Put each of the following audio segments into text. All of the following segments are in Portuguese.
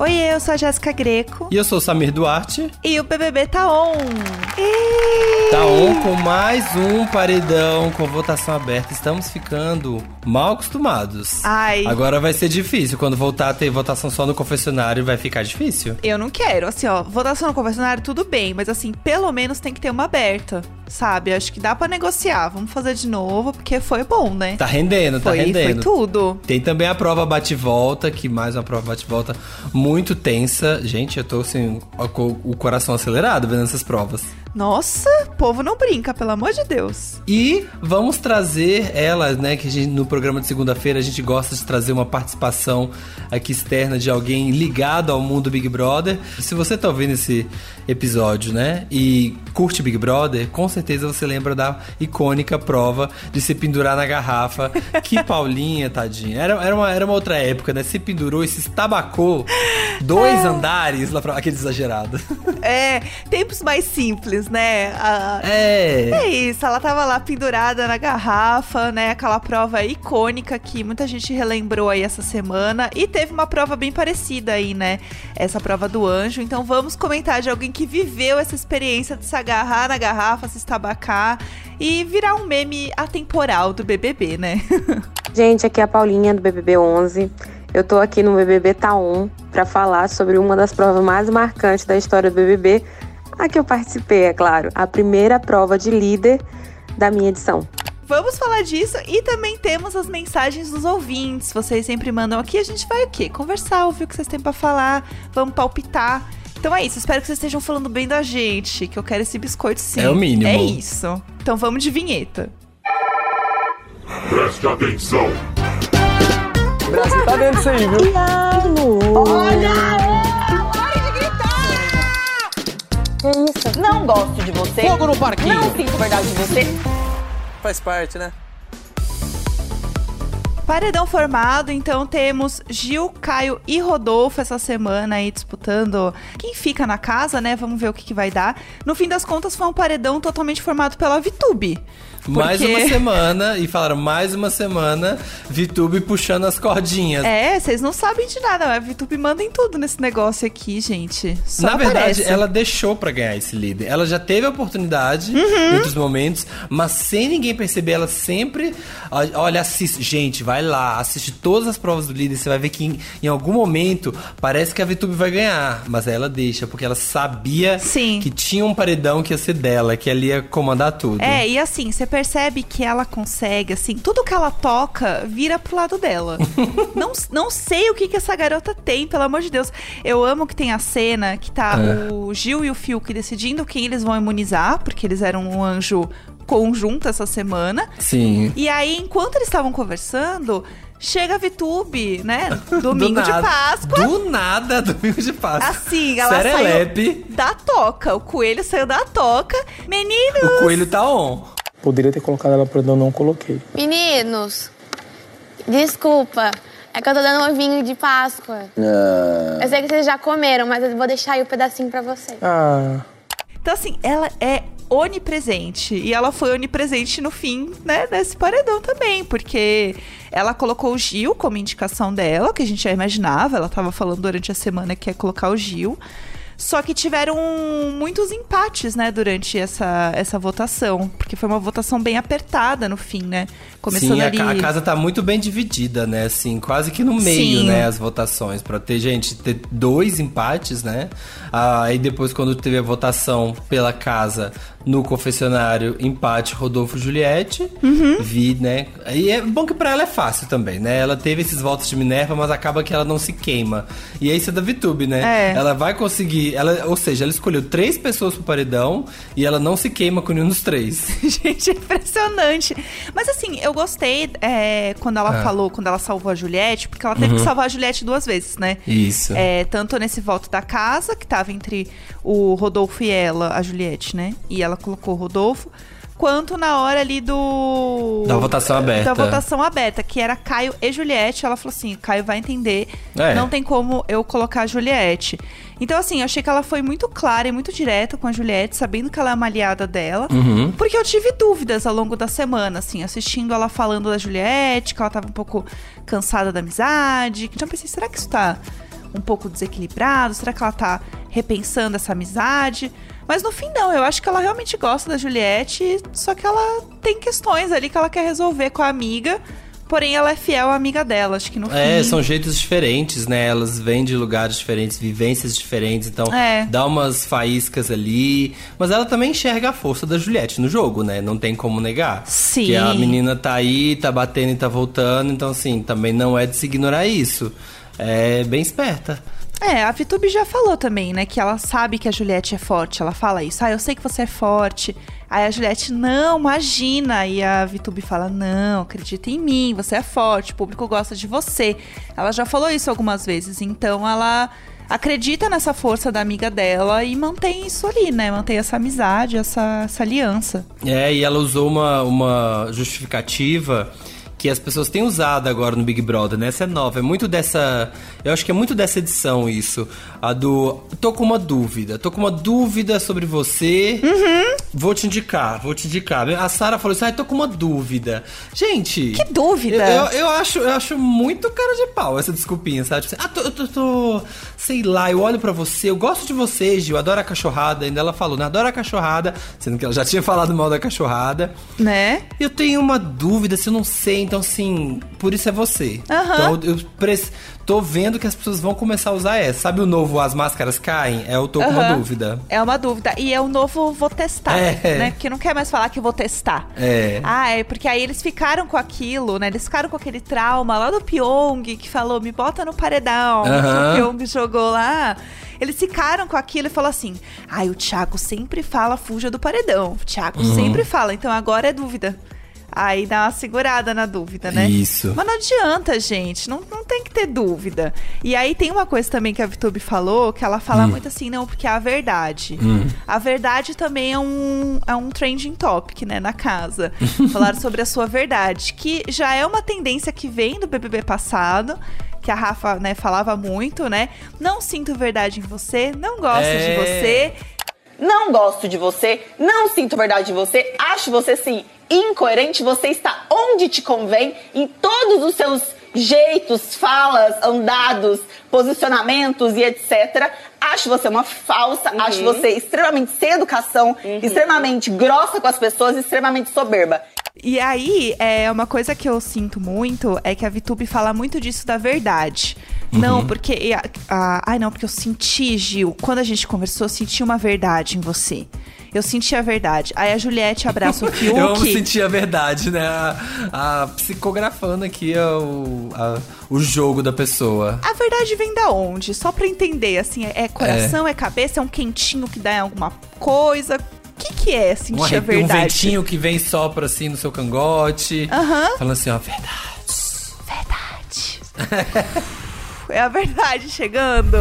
Oi, eu sou a Jéssica Greco. E eu sou o Samir Duarte. E o BBB tá on. Tá on com mais um paredão com votação aberta. Estamos ficando mal acostumados. Ai. Agora vai ser difícil. Quando voltar a ter votação só no confessionário, vai ficar difícil. Eu não quero. Assim, ó, votação no confessionário, tudo bem. Mas assim, pelo menos tem que ter uma aberta. Sabe? Acho que dá para negociar. Vamos fazer de novo, porque foi bom, né? Tá rendendo, tá foi, rendendo. Foi tudo. Tem também a prova bate-volta, que mais uma prova bate-volta muito tensa. Gente, eu tô assim, com o coração acelerado vendo essas provas. Nossa, o povo não brinca, pelo amor de Deus. E vamos trazer elas, né? Que gente, no programa de segunda-feira a gente gosta de trazer uma participação aqui externa de alguém ligado ao mundo Big Brother. Se você tá ouvindo esse episódio, né? E curte Big Brother, com certeza você lembra da icônica prova de se pendurar na garrafa. Que Paulinha, tadinha. Era, era, uma, era uma outra época, né? Se pendurou e se estabacou dois é. andares lá pra aquele exagerado. É, tempos mais simples né? A... É. É isso, ela tava lá pendurada na garrafa, né? Aquela prova icônica que muita gente relembrou aí essa semana. E teve uma prova bem parecida aí, né? Essa prova do anjo. Então vamos comentar de alguém que viveu essa experiência de se agarrar na garrafa, se estabacar e virar um meme atemporal do BBB, né? gente, aqui é a Paulinha do BBB 11. Eu tô aqui no BBB Taon para falar sobre uma das provas mais marcantes da história do BBB, a que eu participei, é claro, a primeira prova de líder da minha edição. Vamos falar disso e também temos as mensagens dos ouvintes. Vocês sempre mandam aqui, a gente vai o quê? Conversar, ouvir o que vocês têm para falar, vamos palpitar. Então é isso, espero que vocês estejam falando bem da gente, que eu quero esse biscoito sim. É o mínimo. É isso. Então vamos de vinheta. Preste atenção. Brasil tá vendo isso aí, viu? Olha! Que isso? Não gosto de você. Fogo no parquinho. Não sinto verdade de você. Faz parte, né? Paredão formado, então temos Gil, Caio e Rodolfo essa semana aí disputando quem fica na casa, né? Vamos ver o que, que vai dar. No fim das contas, foi um paredão totalmente formado pela VTube. Porque... Mais uma semana, e falaram mais uma semana, VTube puxando as cordinhas. É, vocês não sabem de nada, a VTube manda em tudo nesse negócio aqui, gente. Só Na aparece. verdade, ela deixou para ganhar esse líder. Ela já teve a oportunidade uhum. em outros momentos, mas sem ninguém perceber, ela sempre. Olha, assiste. Gente, vai lá, assiste todas as provas do líder, você vai ver que em, em algum momento parece que a VTube vai ganhar. Mas ela deixa, porque ela sabia Sim. que tinha um paredão que ia ser dela, que ela ia comandar tudo. É, e assim, você percebe que ela consegue, assim, tudo que ela toca vira pro lado dela. não, não sei o que, que essa garota tem, pelo amor de Deus. Eu amo que tem a cena que tá é. o Gil e o Fiuk decidindo quem eles vão imunizar, porque eles eram um anjo conjunto essa semana. Sim. E aí, enquanto eles estavam conversando, chega a VTube, né? Domingo de Páscoa. Do nada, domingo de Páscoa. Assim, ela Serelepe. saiu da toca. O coelho saiu da toca. Meninos! O coelho tá on. Poderia ter colocado ela pra eu não coloquei. Meninos, desculpa. É que eu tô dando um vinho de Páscoa. Ah. Eu sei que vocês já comeram, mas eu vou deixar aí um pedacinho pra vocês. Ah. Então, assim, ela é onipresente. E ela foi onipresente no fim, né, desse paredão também, porque ela colocou o Gil como indicação dela, que a gente já imaginava, ela tava falando durante a semana que ia colocar o Gil. Só que tiveram muitos empates, né, durante essa, essa votação. Porque foi uma votação bem apertada no fim, né? Começando Sim, ali... a, casa tá muito bem dividida, né? Assim, quase que no meio, Sim. né? As votações. Pra ter, gente, ter dois empates, né? Ah, aí depois, quando teve a votação pela casa no confessionário, empate Rodolfo Juliette. Uhum. Vi, né? E é bom que pra ela é fácil também, né? Ela teve esses votos de Minerva, mas acaba que ela não se queima. E é isso é da VTube, né? É. Ela vai conseguir. Ela, ou seja, ela escolheu três pessoas pro paredão e ela não se queima com nenhum dos três. Gente, é impressionante. Mas assim, eu gostei é, quando ela Ah. falou, quando ela salvou a Juliette, porque ela teve que salvar a Juliette duas vezes, né? Isso. É, tanto nesse voto da casa, que tava entre o Rodolfo e ela, a Juliette, né? E ela colocou o Rodolfo. Quanto na hora ali do. Da votação aberta. Da votação aberta, que era Caio e Juliette. Ela falou assim: Caio vai entender. É. Não tem como eu colocar a Juliette. Então, assim, eu achei que ela foi muito clara e muito direta com a Juliette, sabendo que ela é uma aliada dela. Uhum. Porque eu tive dúvidas ao longo da semana, assim, assistindo ela falando da Juliette, que ela tava um pouco cansada da amizade. Então eu pensei, será que isso tá um pouco desequilibrado? Será que ela tá repensando essa amizade? Mas no fim, não. Eu acho que ela realmente gosta da Juliette, só que ela tem questões ali que ela quer resolver com a amiga. Porém, ela é fiel à amiga dela. Acho que no É, fim. são jeitos diferentes, né? Elas vêm de lugares diferentes, vivências diferentes, então É. dá umas faíscas ali. Mas ela também enxerga a força da Juliette no jogo, né? Não tem como negar. Sim. Que a menina tá aí, tá batendo e tá voltando, então assim, também não é de se ignorar isso. É bem esperta. É, a Vitube já falou também, né? Que ela sabe que a Juliette é forte. Ela fala isso. Ah, eu sei que você é forte. Aí a Juliette, não, imagina. E a Vitube fala, não, acredita em mim, você é forte, o público gosta de você. Ela já falou isso algumas vezes. Então ela acredita nessa força da amiga dela e mantém isso ali, né? Mantém essa amizade, essa, essa aliança. É, e ela usou uma, uma justificativa que as pessoas têm usado agora no Big Brother, né? Essa é nova, é muito dessa. Eu acho que é muito dessa edição isso. A do. Tô com uma dúvida. Tô com uma dúvida sobre você. Vou te indicar, vou te indicar. A Sara falou assim: ah, tô com uma dúvida. Gente. Que dúvida? Eu, eu, eu acho, eu acho muito cara de pau essa desculpinha, sabe? Tipo assim, ah, tô, eu tô, tô- Sei lá, eu olho pra você, eu gosto de você, Gil, adoro a cachorrada. Ainda ela falou, né? Adoro a cachorrada, sendo que ela já tinha falado mal da cachorrada. Né? Eu tenho uma dúvida, se eu não sei, então assim, por isso é você. Aham. Então eu tô vendo que as pessoas vão começar a usar essa. Sabe o novo As Máscaras Caem? É eu tô com uma dúvida. É uma dúvida. E é o novo vou testar, É. né? Porque não quer mais falar que vou testar. É. Ah, é porque aí eles ficaram com aquilo, né? Eles ficaram com aquele trauma lá do Pyong, que falou, me bota no paredão. Aham. Que o Pyong jogou lá. Eles ficaram com aquilo e falou assim: ai, o Thiago sempre fala, fuja do paredão. O Thiago Uhum. sempre fala, então agora é dúvida. Aí dá uma segurada na dúvida, né? Isso. Mas não adianta, gente. Não, não tem que ter dúvida. E aí tem uma coisa também que a Vitube falou, que ela fala muito assim, não, porque é a verdade. A verdade também é um, é um trending topic, né, na casa. Falar sobre a sua verdade, que já é uma tendência que vem do BBB passado. Que a Rafa, né, falava muito, né? Não sinto verdade em você, não gosto É. de você. Não gosto de você, não sinto verdade em você, acho você sim incoerente, você está onde te convém, em todos os seus jeitos, falas, andados, posicionamentos e etc. Acho você uma falsa, acho você extremamente sem educação, extremamente grossa com as pessoas, extremamente soberba. E aí, é uma coisa que eu sinto muito é que a Vitube fala muito disso da verdade. Não, porque. e a- a- ai, não, porque eu senti, Gil, quando a gente conversou, eu senti uma verdade em você. Eu senti a verdade. Aí a Juliette abraça o Fiuk. Eu amo sentir a verdade, né? A, a psicografando aqui é o, a- o jogo da pessoa. A verdade vem da onde? Só pra entender, assim, é, é coração, é. cabeça, é um quentinho que dá em alguma coisa. O que, que é sentir Um, a arrepio, um verdade? ventinho que vem sopra assim no seu cangote. Aham. Falando assim, ó, verdade. Verdade. é a verdade chegando.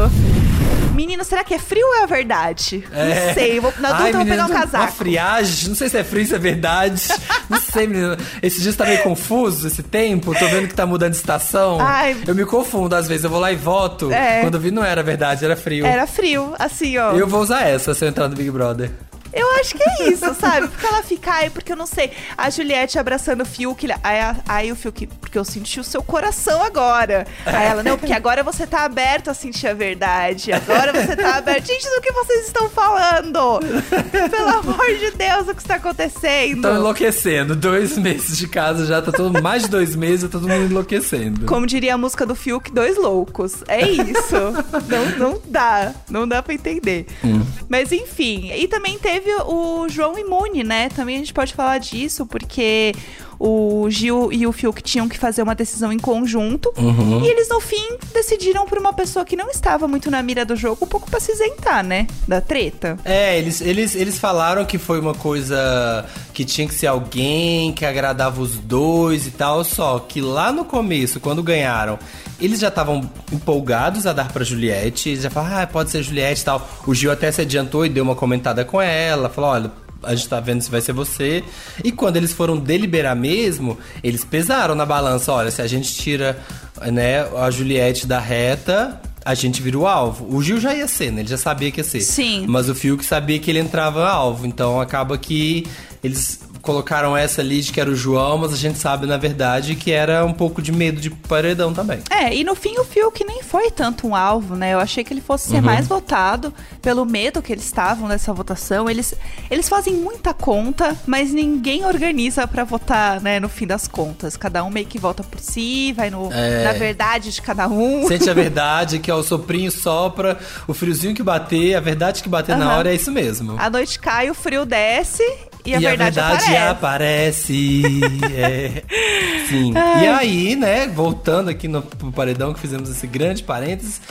Menino, será que é frio ou é a verdade? Não sei. Vou, na dúvida, eu vou pegar um Uma casaco. friagem, não sei se é frio, se é verdade. não sei, menino. Esse dia tá meio confuso, esse tempo. Tô vendo que tá mudando de estação. Ai. Eu me confundo às vezes. Eu vou lá e voto. É. Quando eu vi, não era verdade, era frio. Era frio, assim, ó. Eu vou usar essa se eu entrar no Big Brother. Eu acho que é isso, sabe? Porque ela fica aí, porque eu não sei. A Juliette abraçando o Fiuk, aí, a- aí o Fiuk, porque eu senti o seu coração agora. Aí ela, não, porque agora você tá aberto a sentir a verdade. Agora você tá aberto. Gente, do que vocês estão falando? Pelo amor de Deus, o que está acontecendo? Tô enlouquecendo. Dois meses de casa já, tá todo mais de dois meses, tá todo mundo enlouquecendo. Como diria a música do Fiuk, dois loucos. É isso. não, não dá. Não dá pra entender. Mas enfim. E também teve o João Imune, né? Também a gente pode falar disso, porque o Gil e o Fiuk tinham que fazer uma decisão em conjunto. E eles, no fim, decidiram por uma pessoa que não estava muito na mira do jogo, um pouco pra se isentar, né? Da treta. É, eles, eles, eles falaram que foi uma coisa que tinha que ser alguém que agradava os dois e tal, só que lá no começo, quando ganharam, eles já estavam empolgados a dar pra Juliette, eles já falaram, ah, pode ser Juliette e tal. O Gil até se adiantou e deu uma comentada com ela, falou, olha, a gente tá vendo se vai ser você. E quando eles foram deliberar mesmo, eles pesaram na balança, olha, se a gente tira, né, a Juliette da reta, a gente vira o alvo. O Gil já ia ser, né? Ele já sabia que ia ser. Sim. Mas o Fiuk sabia que ele entrava alvo, então acaba que eles colocaram essa ali de que era o João, mas a gente sabe, na verdade, que era um pouco de medo de paredão também. É, e no fim o Fiuk nem foi tanto um alvo, né? Eu achei que ele fosse ser Uhum. mais votado pelo medo que eles estavam nessa votação. Eles, eles fazem muita conta, mas ninguém organiza pra votar, né, no fim das contas. Cada um meio que vota por si, vai no, É. na verdade de cada um. Sente a verdade, que é o soprinho sopra, o friozinho que bater, a verdade que bater na Aham. hora é isso mesmo. A noite cai, o frio desce e a verdade, aparece. Aparece. é. Sim. E aí, né, voltando aqui no paredão que fizemos esse grande parênteses,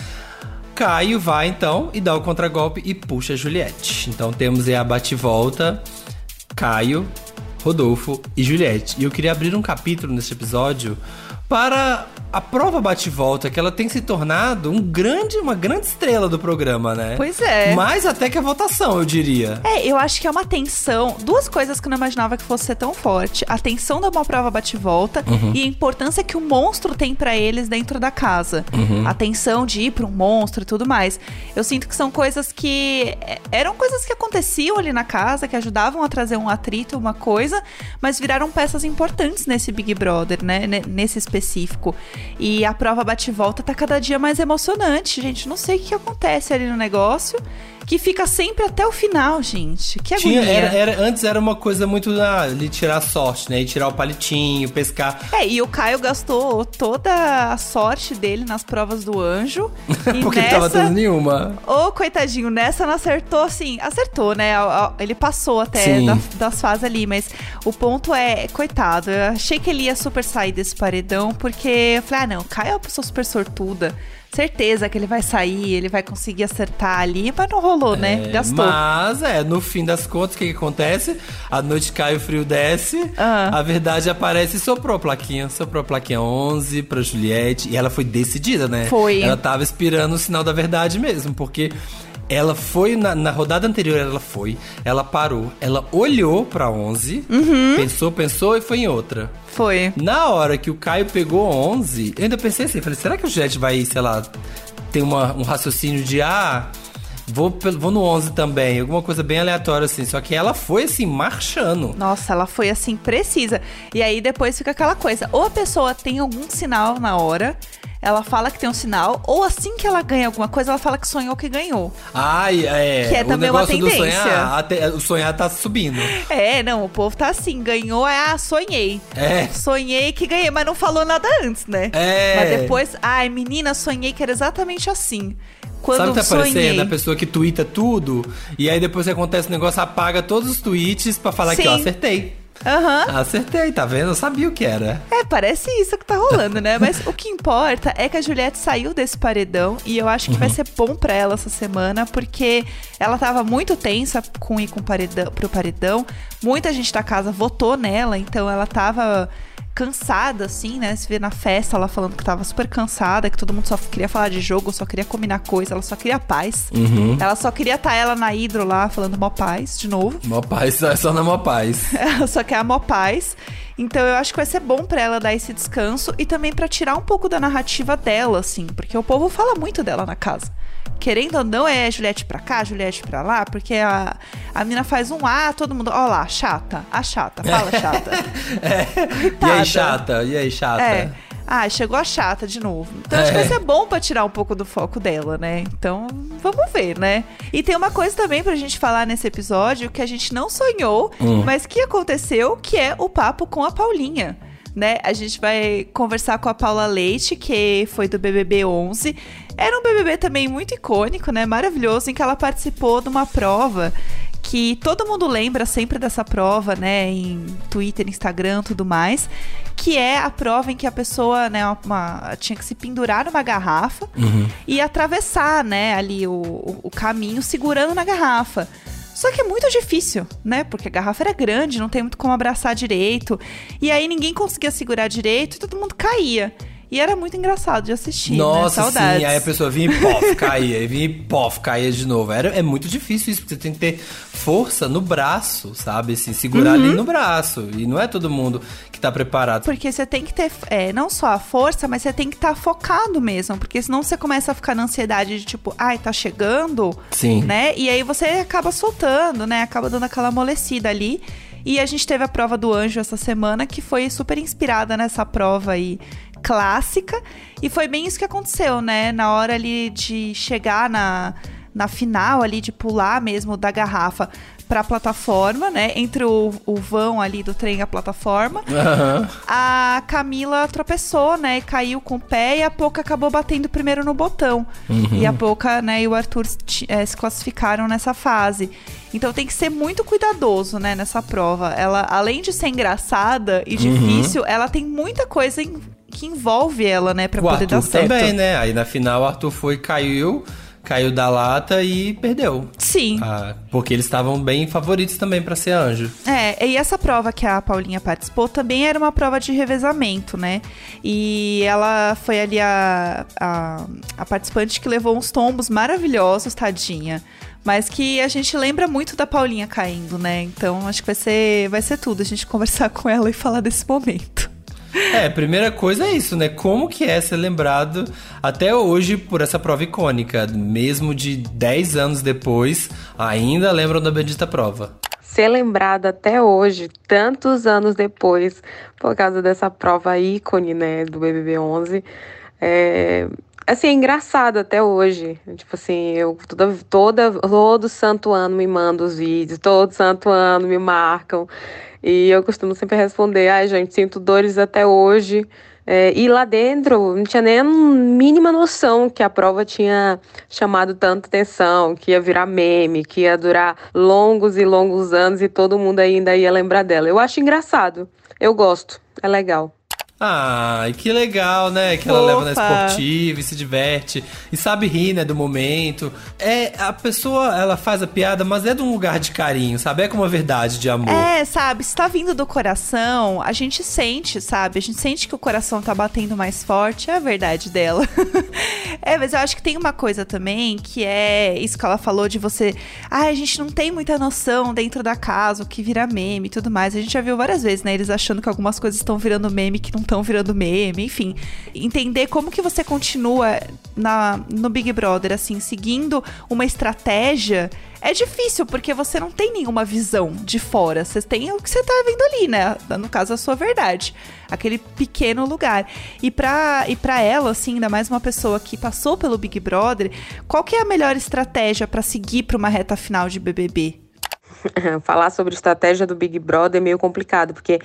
Caio vai então e dá o contragolpe e puxa a Juliette. Então temos aí a bate-volta, Caio, Rodolfo e Juliette. E eu queria abrir um capítulo neste episódio para a prova bate-volta, que ela tem se tornado um grande, uma grande estrela do programa, né? Pois é. Mais até que a votação, eu diria. É, eu acho que é uma tensão. Duas coisas que eu não imaginava que fosse ser tão forte: a tensão de uma prova bate-volta Uhum. e a importância que o monstro tem pra eles dentro da casa. Uhum. A tensão de ir pra um monstro e tudo mais. Eu sinto que são coisas que. é, eram coisas que aconteciam ali na casa, que ajudavam a trazer um atrito, uma coisa, mas viraram peças importantes nesse Big Brother, né? ne- Nesse específico. E a prova bate-volta tá cada dia mais emocionante, gente. Não sei o que acontece ali no negócio. Que fica sempre até o final, gente. Que Tinha, agonia. era, era- antes era uma coisa muito ah, de tirar sorte, né? E tirar o palitinho, pescar. É, e o Caio gastou toda a sorte dele nas provas do anjo. porque nessa... ele tava tendo nenhuma. Ô, coitadinho, nessa não acertou, assim, acertou, né? Ele passou até da- das fases ali, mas o ponto é, coitado, eu achei que ele ia super sair desse paredão, porque eu falei, ah, não, Caio é uma pessoa super sortuda. Certeza que ele vai sair, ele vai conseguir acertar ali, mas não rolou, né? É, Gastou. Mas, é, no fim das contas, o que, que acontece? A noite cai, o frio desce, Ah. a verdade aparece e soprou a plaquinha. Soprou a plaquinha 11 pra Juliette. E ela foi decidida, né? Foi. Ela tava esperando o sinal da verdade mesmo, porque ela foi, na, na rodada anterior, ela foi, ela parou, ela olhou pra 11, Uhum. pensou, pensou e foi em outra. Foi. Na hora que o Caio pegou 11, eu ainda pensei assim, falei, será que o Juliette vai, sei lá, ter uma- um raciocínio de, ah, vou, vou no 11 também, alguma coisa bem aleatória assim. Só que ela foi assim, marchando. Nossa, ela foi assim, precisa. E aí depois fica aquela coisa: ou a pessoa tem algum sinal na hora, ela fala que tem um sinal, ou assim que ela ganha alguma coisa, ela fala que sonhou que ganhou. Ai, é. Que é o também uma tendência. sonhar, até- o sonhar tá subindo. É, não, o povo tá assim, ganhou, é, ah, sonhei. É. Sonhei que ganhei, mas não falou nada antes, né? É. Mas depois, ai, menina, sonhei que era exatamente assim. Quando Sabe o que tá sonhei. aparecendo? A pessoa que twitta tudo, e aí depois que acontece o negócio, apaga todos os tweets pra falar que, ó, Sim. acertei. Aham. Acertei, tá vendo? Eu sabia o que era. É, parece isso que tá rolando, né? Mas o que importa é que a Juliette saiu desse paredão e eu acho que vai ser bom pra ela essa semana, porque ela tava muito tensa com ir com paredão, pro paredão. Muita gente da casa votou nela, então ela tava cansada, assim, né? Se vê na festa ela falando que tava super cansada, que todo mundo só queria falar de jogo, só queria combinar coisa, ela só queria paz. Ela só queria estar ela na hidro lá falando mó paz, de novo. Mó paz, só, só na mó paz. Ela só quer a mó paz. Então eu acho que vai ser bom pra ela dar esse descanso e também pra tirar um pouco da narrativa dela, assim, porque o povo fala muito dela na casa. Querendo ou não, é Juliette pra cá, Juliette pra lá, porque a, a mina faz um A, todo mundo, ó lá, chata, a chata, fala chata. E Coitada. aí, chata? E aí, chata? É. Ah, chegou a chata de novo. Então acho que É. vai ser bom pra tirar um pouco do foco dela, né? Então, vamos ver, né? E tem uma coisa também pra gente falar nesse episódio que a gente não sonhou, Hum. mas que aconteceu, que é o papo com a Paulinha. Né? A gente vai conversar com a Paula Leite, que foi do BBB 11. Era um BBB também muito icônico, né? Maravilhoso, em que ela participou de uma prova que todo mundo lembra sempre dessa prova, né, em Twitter, Instagram, tudo mais, que é a prova em que a pessoa, né, uma- tinha que se pendurar numa garrafa e atravessar, né, ali o, o- o caminho segurando na garrafa. Só que é muito difícil, né? Porque a garrafa era grande, não tem muito como abraçar direito. E aí ninguém conseguia segurar direito e todo mundo caía. E era muito engraçado de assistir, né? Nossa, Saudades. sim. Aí a pessoa vinha e pof, caía. Vinha e pof, caía de novo. Era, é muito difícil isso, porque você tem que ter força no braço, sabe? Assim, segurar Uhum. ali no braço. E não é todo mundo que tá preparado. Porque você tem que ter é, não só a força, mas você tem que estar focado mesmo. Porque senão você começa a ficar na ansiedade de tipo, ai, tá chegando, Sim. né? E aí você acaba soltando, né? Acaba dando aquela amolecida ali. E a gente teve a prova do anjo essa semana, que foi super inspirada nessa prova aí clássica. E foi bem isso que aconteceu, né? Na hora ali de chegar na, na final ali, de pular mesmo da garrafa pra plataforma, né? Entre o, o vão ali do trem e a plataforma. Aham. A Camila tropeçou, né? Caiu com o pé e a Poca acabou batendo primeiro no botão. E a Poca, né, e o Arthur eh, se classificaram nessa fase. Então tem que ser muito cuidadoso, né, nessa prova. Ela, além de ser engraçada e difícil, ela tem muita coisa em- que envolve ela, né, pra O poder dar Arthur certo. também, né? Aí na final o Arthur foi, caiu, caiu da lata e perdeu. Sim. Ah, porque eles estavam bem favoritos também pra ser anjo. É, e essa prova que a Paulinha participou também era uma prova de revezamento, né? E ela foi ali a, a, a participante que levou uns tombos maravilhosos, tadinha. Mas que a gente lembra muito da Paulinha caindo, né? Então acho que vai ser, vai ser tudo a gente conversar com ela e falar desse momento. É, primeira coisa é isso, né? Como que é ser lembrado até hoje por essa prova icônica? Mesmo de 10 anos depois, ainda lembram da bendita prova. ser lembrada até hoje, tantos anos depois, por causa dessa prova ícone, né, do BBB 11. É, assim, é engraçado até hoje. Tipo assim, eu toda, toda, todo santo ano me mandam os vídeos, todo santo ano me marcam. E eu costumo sempre responder, ai gente, sinto dores até hoje. É, e lá dentro, não tinha nem a mínima noção que a prova tinha chamado tanta atenção, que ia virar meme, que ia durar longos e longos anos e todo mundo ainda ia lembrar dela. Eu acho engraçado. Eu gosto. É legal. Ai, que legal, né? Que ela leva na esportiva e se diverte. E sabe rir, né, do momento. É, a pessoa, ela faz a piada, mas é de um lugar de carinho, sabe? É com uma verdade de amor. É, sabe, se tá vindo do coração, a gente sente, sabe? A gente sente que o coração tá batendo mais forte, é a verdade dela. é, mas eu acho que tem uma coisa também que é isso que ela falou de você. Ah, a gente não tem muita noção dentro da casa, o que vira meme e tudo mais. A gente já viu várias vezes, né? Eles achando que algumas coisas estão virando meme que não estão virando meme, enfim. Entender como que você continua na, no Big Brother, assim, seguindo uma estratégia. É difícil, porque você não tem nenhuma visão de fora. Você tem o que você tá vendo ali, né? No caso, a sua verdade. Aquele pequeno lugar. E pra, e pra ela, assim, ainda mais uma pessoa que passou pelo Big Brother, qual que é a melhor estratégia pra seguir pra uma reta final de BBB? Falar sobre estratégia do Big Brother é meio complicado, porque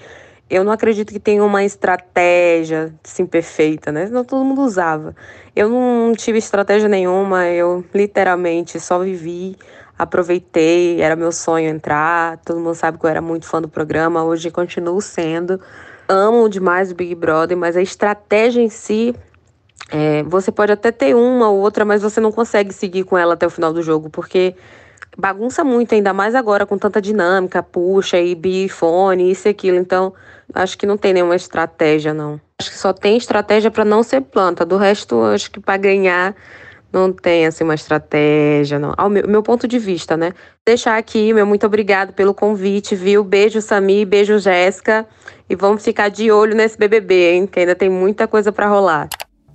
eu não acredito que tenha uma estratégia assim perfeita, né? Senão todo mundo usava. Eu não tive estratégia nenhuma, eu literalmente só vivi, aproveitei, era meu sonho entrar. Todo mundo sabe que eu era muito fã do programa, hoje continuo sendo. Amo demais o Big Brother, mas a estratégia em si é, você pode até ter uma ou outra, mas você não consegue seguir com ela até o final do jogo, porque bagunça muito, ainda mais agora com tanta dinâmica, puxa e bifone, isso e aquilo. Então, acho que não tem nenhuma estratégia, não. Acho que só tem estratégia para não ser planta. Do resto, acho que para ganhar não tem assim uma estratégia, não. Ao meu, meu ponto de vista, né? Deixar aqui, meu muito obrigado pelo convite, viu? Beijo, Sami, beijo, Jéssica. E vamos ficar de olho nesse BBB, hein? Que ainda tem muita coisa para rolar.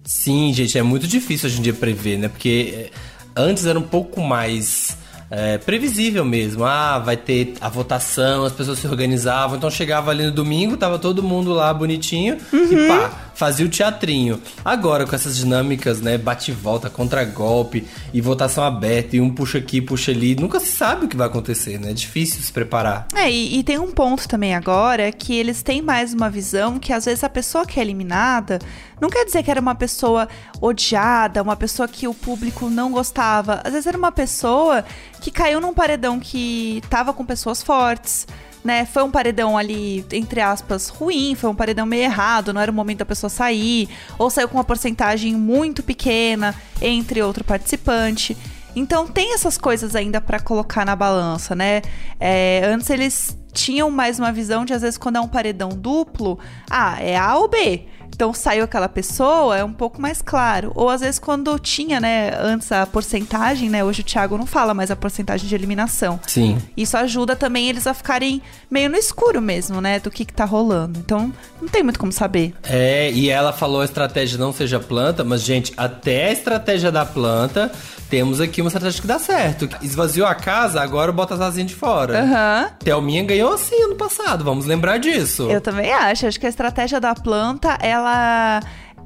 Sim, gente, é muito difícil hoje em dia prever, né? Porque é, antes era um pouco mais é, previsível mesmo. Ah, vai ter a votação, as pessoas se organizavam. Então chegava ali no domingo, tava todo mundo lá bonitinho e pá, fazia o teatrinho. Agora, com essas dinâmicas, né? Bate e volta, contra-golpe e votação aberta, e um puxa aqui, puxa ali, nunca se sabe o que vai acontecer, né? É difícil se preparar. É, e, e tem um ponto também agora que eles têm mais uma visão que às vezes a pessoa que é eliminada não quer dizer que era uma pessoa odiada, uma pessoa que o público não gostava. Às vezes era uma pessoa que caiu num paredão que tava com pessoas fortes. Né, foi um paredão ali, entre aspas, ruim, foi um paredão meio errado, não era o momento da pessoa sair, ou saiu com uma porcentagem muito pequena entre outro participante. Então tem essas coisas ainda pra colocar na balança, né? É, antes eles tinham mais uma visão de às vezes quando é um paredão duplo, ah, é A ou B. Então saiu aquela pessoa, é um pouco mais claro. Ou às vezes quando tinha, né, antes a porcentagem, né? Hoje o Thiago não fala mais a porcentagem de eliminação. Sim. Isso ajuda também eles a ficarem meio no escuro mesmo, né? Do que, que tá rolando. Então, não tem muito como saber. É, e ela falou a estratégia não seja planta, mas, gente, até a estratégia da planta temos aqui uma estratégia que dá certo. Esvaziou a casa, agora bota as asinhas de fora. Aham. Thelminha ganhou assim ano passado, vamos lembrar disso. Eu também acho. Acho que a estratégia da planta, ela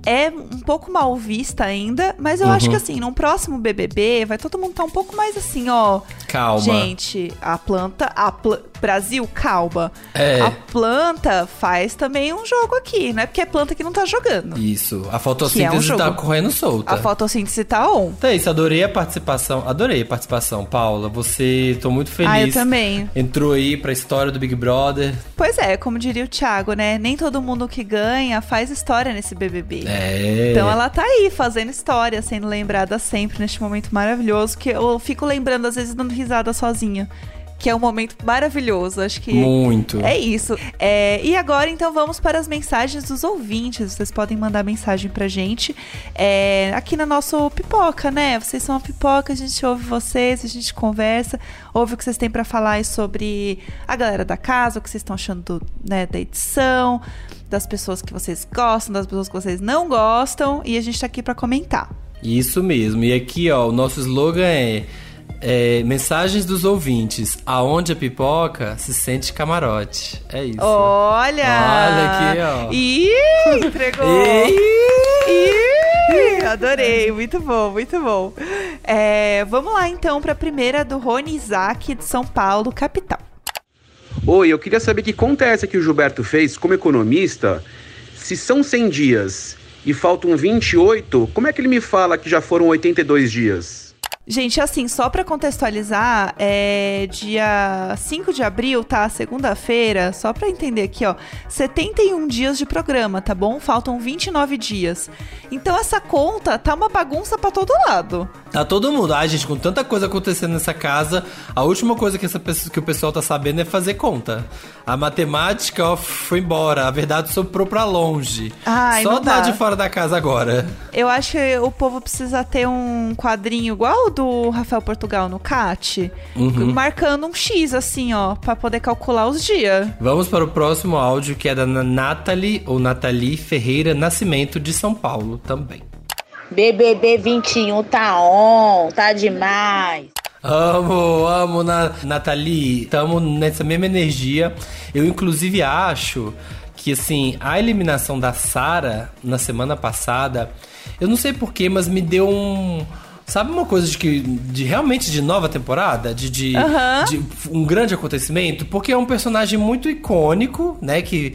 é um pouco mal vista ainda, mas eu acho que assim, num próximo BBB, vai todo mundo estar um pouco mais assim, ó. Calma. Gente, a planta, a pla- Brasil, calma. É. A planta faz também um jogo aqui, não é porque é planta que não tá jogando. Isso, a Que é um fotossíntese tá correndo solta. A fotossíntese tá on. Então é isso, adorei a participação. Adorei a participação, Paula. Você, tô muito feliz. Ah, eu também. Entrou aí pra história do Big Brother. Pois é, como diria o Thiago, né? Nem todo mundo que ganha faz história nesse BBB. É. Então ela tá aí fazendo história, sendo lembrada sempre neste momento maravilhoso que eu fico lembrando às vezes dando risada sozinha, que é um momento maravilhoso. Acho que Muito. é isso. É, e agora, então, vamos para as mensagens dos ouvintes. Vocês podem mandar mensagem pra gente é, aqui no nosso Pipoca, né? Vocês são a Pipoca, a gente ouve vocês, a gente conversa, ouve o que vocês têm pra falar sobre a galera da casa, o que vocês estão achando do- né, da edição, das pessoas que vocês gostam, das pessoas que vocês não gostam, e a gente tá aqui pra comentar. Isso mesmo. E aqui, ó, o nosso slogan é, é, mensagens dos ouvintes. Aonde a pipoca se sente camarote. É isso. Olha! Olha aqui, ó. Ih, entregou! Ei! Ih, adorei, muito bom, muito bom. É, vamos lá então para a primeira do Rony Isaac de São Paulo, capital. Oi, eu queria saber que conta é essa que o Gilberto fez como economista. Se são 100 dias e faltam 28, como é que ele me fala que já foram 82 dias? Gente, assim, só para contextualizar, é dia 5 de abril, tá? Segunda-feira, só para entender aqui, ó. 71 dias de programa, tá bom? Faltam 29 dias. Então essa conta tá uma bagunça para todo lado. Tá todo mundo. Ai, gente, com tanta coisa acontecendo nessa casa, a última coisa que, essa que o pessoal tá sabendo é fazer conta. A matemática, ó, foi embora. A verdade soprou pra longe. Ai, Só tá de fora da casa agora. Eu acho que o povo precisa ter um quadrinho igual o do Rafael Portugal no CAT, marcando um X assim, ó, pra poder calcular os dias. Vamos para o próximo áudio, que é da Nathalie, ou Nathalie Ferreira Nascimento, de São Paulo também. BBB 21 tá on, tá demais. Amo, amo, Na Nathalie. Tamo nessa mesma energia. Eu, inclusive, acho que, assim, a eliminação da Sara na semana passada, eu não sei porquê, mas me deu um. Sabe uma coisa de que. De realmente de nova temporada? De, de, de um grande acontecimento? Porque é um personagem muito icônico, né? Que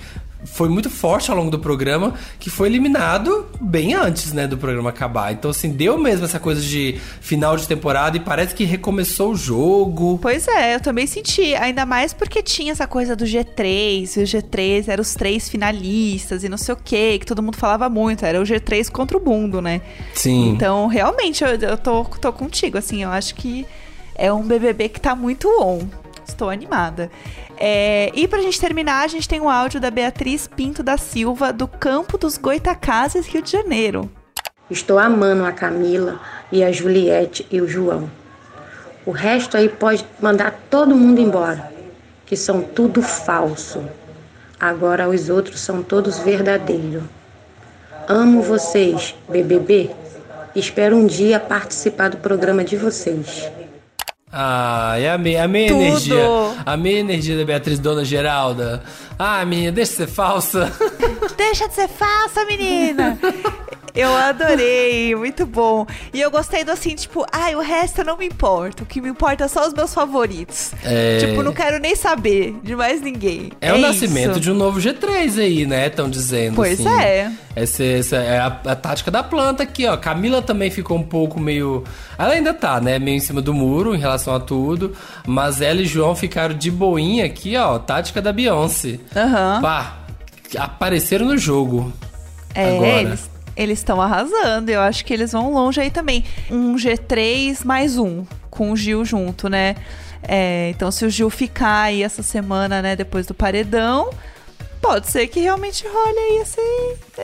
foi muito forte ao longo do programa, que foi eliminado bem antes, né, do programa acabar. Então, assim, deu mesmo essa coisa de final de temporada e parece que recomeçou o jogo. Pois é, eu também senti, ainda mais porque tinha essa coisa do G3, e o G3 eram os três finalistas e não sei o que, que todo mundo falava muito, era o G3 contra o mundo, né? Sim. Então, realmente, eu, eu tô, tô contigo, assim, eu acho que é um BBB que tá muito on. Estou animada. É, e pra gente terminar, a gente tem um áudio da Beatriz Pinto da Silva, do Campo dos Goitacazes, Rio de Janeiro. Estou amando a Camila e a Juliette e o João. O resto aí pode mandar todo mundo embora, que são tudo falso. Agora os outros são todos verdadeiros. Amo vocês, BBB. Espero um dia participar do programa de vocês. Ah, é a minha, a minha Tudo. energia. A minha energia da Beatriz Dona Geralda. Ah, menina, deixa de ser falsa. Deixa de ser falsa, menina! Eu adorei, muito bom. E eu gostei do assim, tipo, ai, o resto eu não me importa. O que me importa é só os meus favoritos. É. Tipo, não quero nem saber de mais ninguém. É, o nascimento de um novo G3 aí, né? Estão dizendo. Pois assim. é. Essa, essa é a, a tática da planta aqui, ó. Camila também ficou um pouco meio. Ela ainda tá, né? Meio em cima do muro em relação a tudo. Mas ela e João ficaram de boinha aqui, ó. Tática da Beyoncé. Aham. Pá, apareceram no jogo. É, agora. eles eles estão arrasando. Eu acho que eles vão longe aí também. Um G3 mais um, com o Gil junto, né? É, então, se o Gil ficar aí essa semana, né, depois do paredão, pode ser que realmente role aí esse,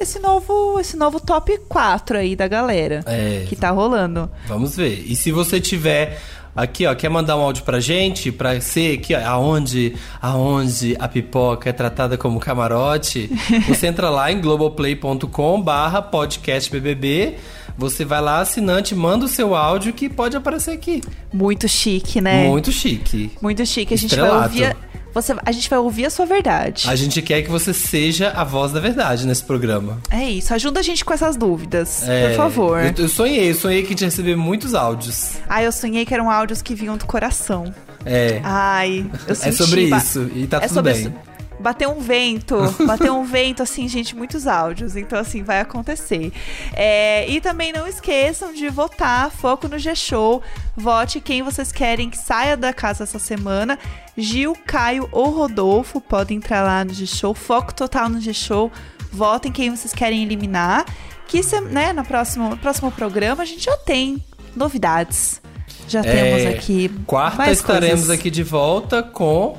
esse, novo, esse novo top 4 aí da galera É. que tá rolando. Vamos ver. E se você tiver aqui, ó, quer mandar um áudio pra gente, pra ser aqui, ó, aonde, aonde a pipoca é tratada como camarote, você entra lá em globoplay.com barra podcastbbb, você vai lá, assinante, manda o seu áudio que pode aparecer aqui. Muito chique, né? Muito chique. Muito chique. A gente vai Estrelato. ouvir. Você, a gente vai ouvir a sua verdade. A gente quer que você seja a voz da verdade nesse programa. É isso. Ajuda a gente com essas dúvidas. É, por favor. Eu, eu sonhei, eu sonhei que a gente receber muitos áudios. Ai, eu sonhei que eram áudios que vinham do coração. É. Ai, eu é senti... sobre ba- isso. E tá é tudo sobre bem. isso. Bateu um vento, bateu um vento, assim, gente, muitos áudios. Então, assim, vai acontecer. É, e também não esqueçam de votar, foco no G-Show. Vote quem vocês querem que saia da casa essa semana. Gil, Caio ou Rodolfo, podem entrar lá no G-Show. Foco total no G-Show. Votem quem vocês querem eliminar. Que, se- né, no próximo, no próximo programa a gente já tem novidades. Já temos É, aqui. Quarta estaremos coisas. aqui de volta com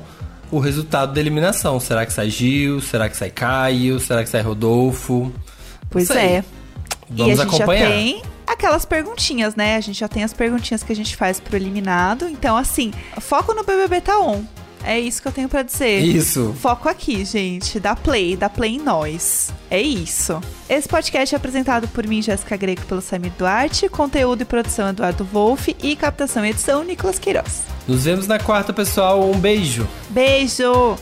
o resultado da eliminação. Será que sai Gil? Será que sai Caio? Será que sai Rodolfo? Pois é. Vamos e a gente acompanhar. já tem aquelas perguntinhas, né? A gente já tem as perguntinhas que a gente faz pro eliminado. Então, assim, foco no BBB tá on. É isso que eu tenho pra dizer. Isso. Foco aqui, gente. Dá play, dá play em nós. É isso. Esse podcast é apresentado por mim, Jéssica Greco, pelo Samir Duarte. Conteúdo e produção, Eduardo Wolff. E captação e edição, Nicolas Queiroz. Nos vemos na quarta, pessoal. Um beijo. Beijo!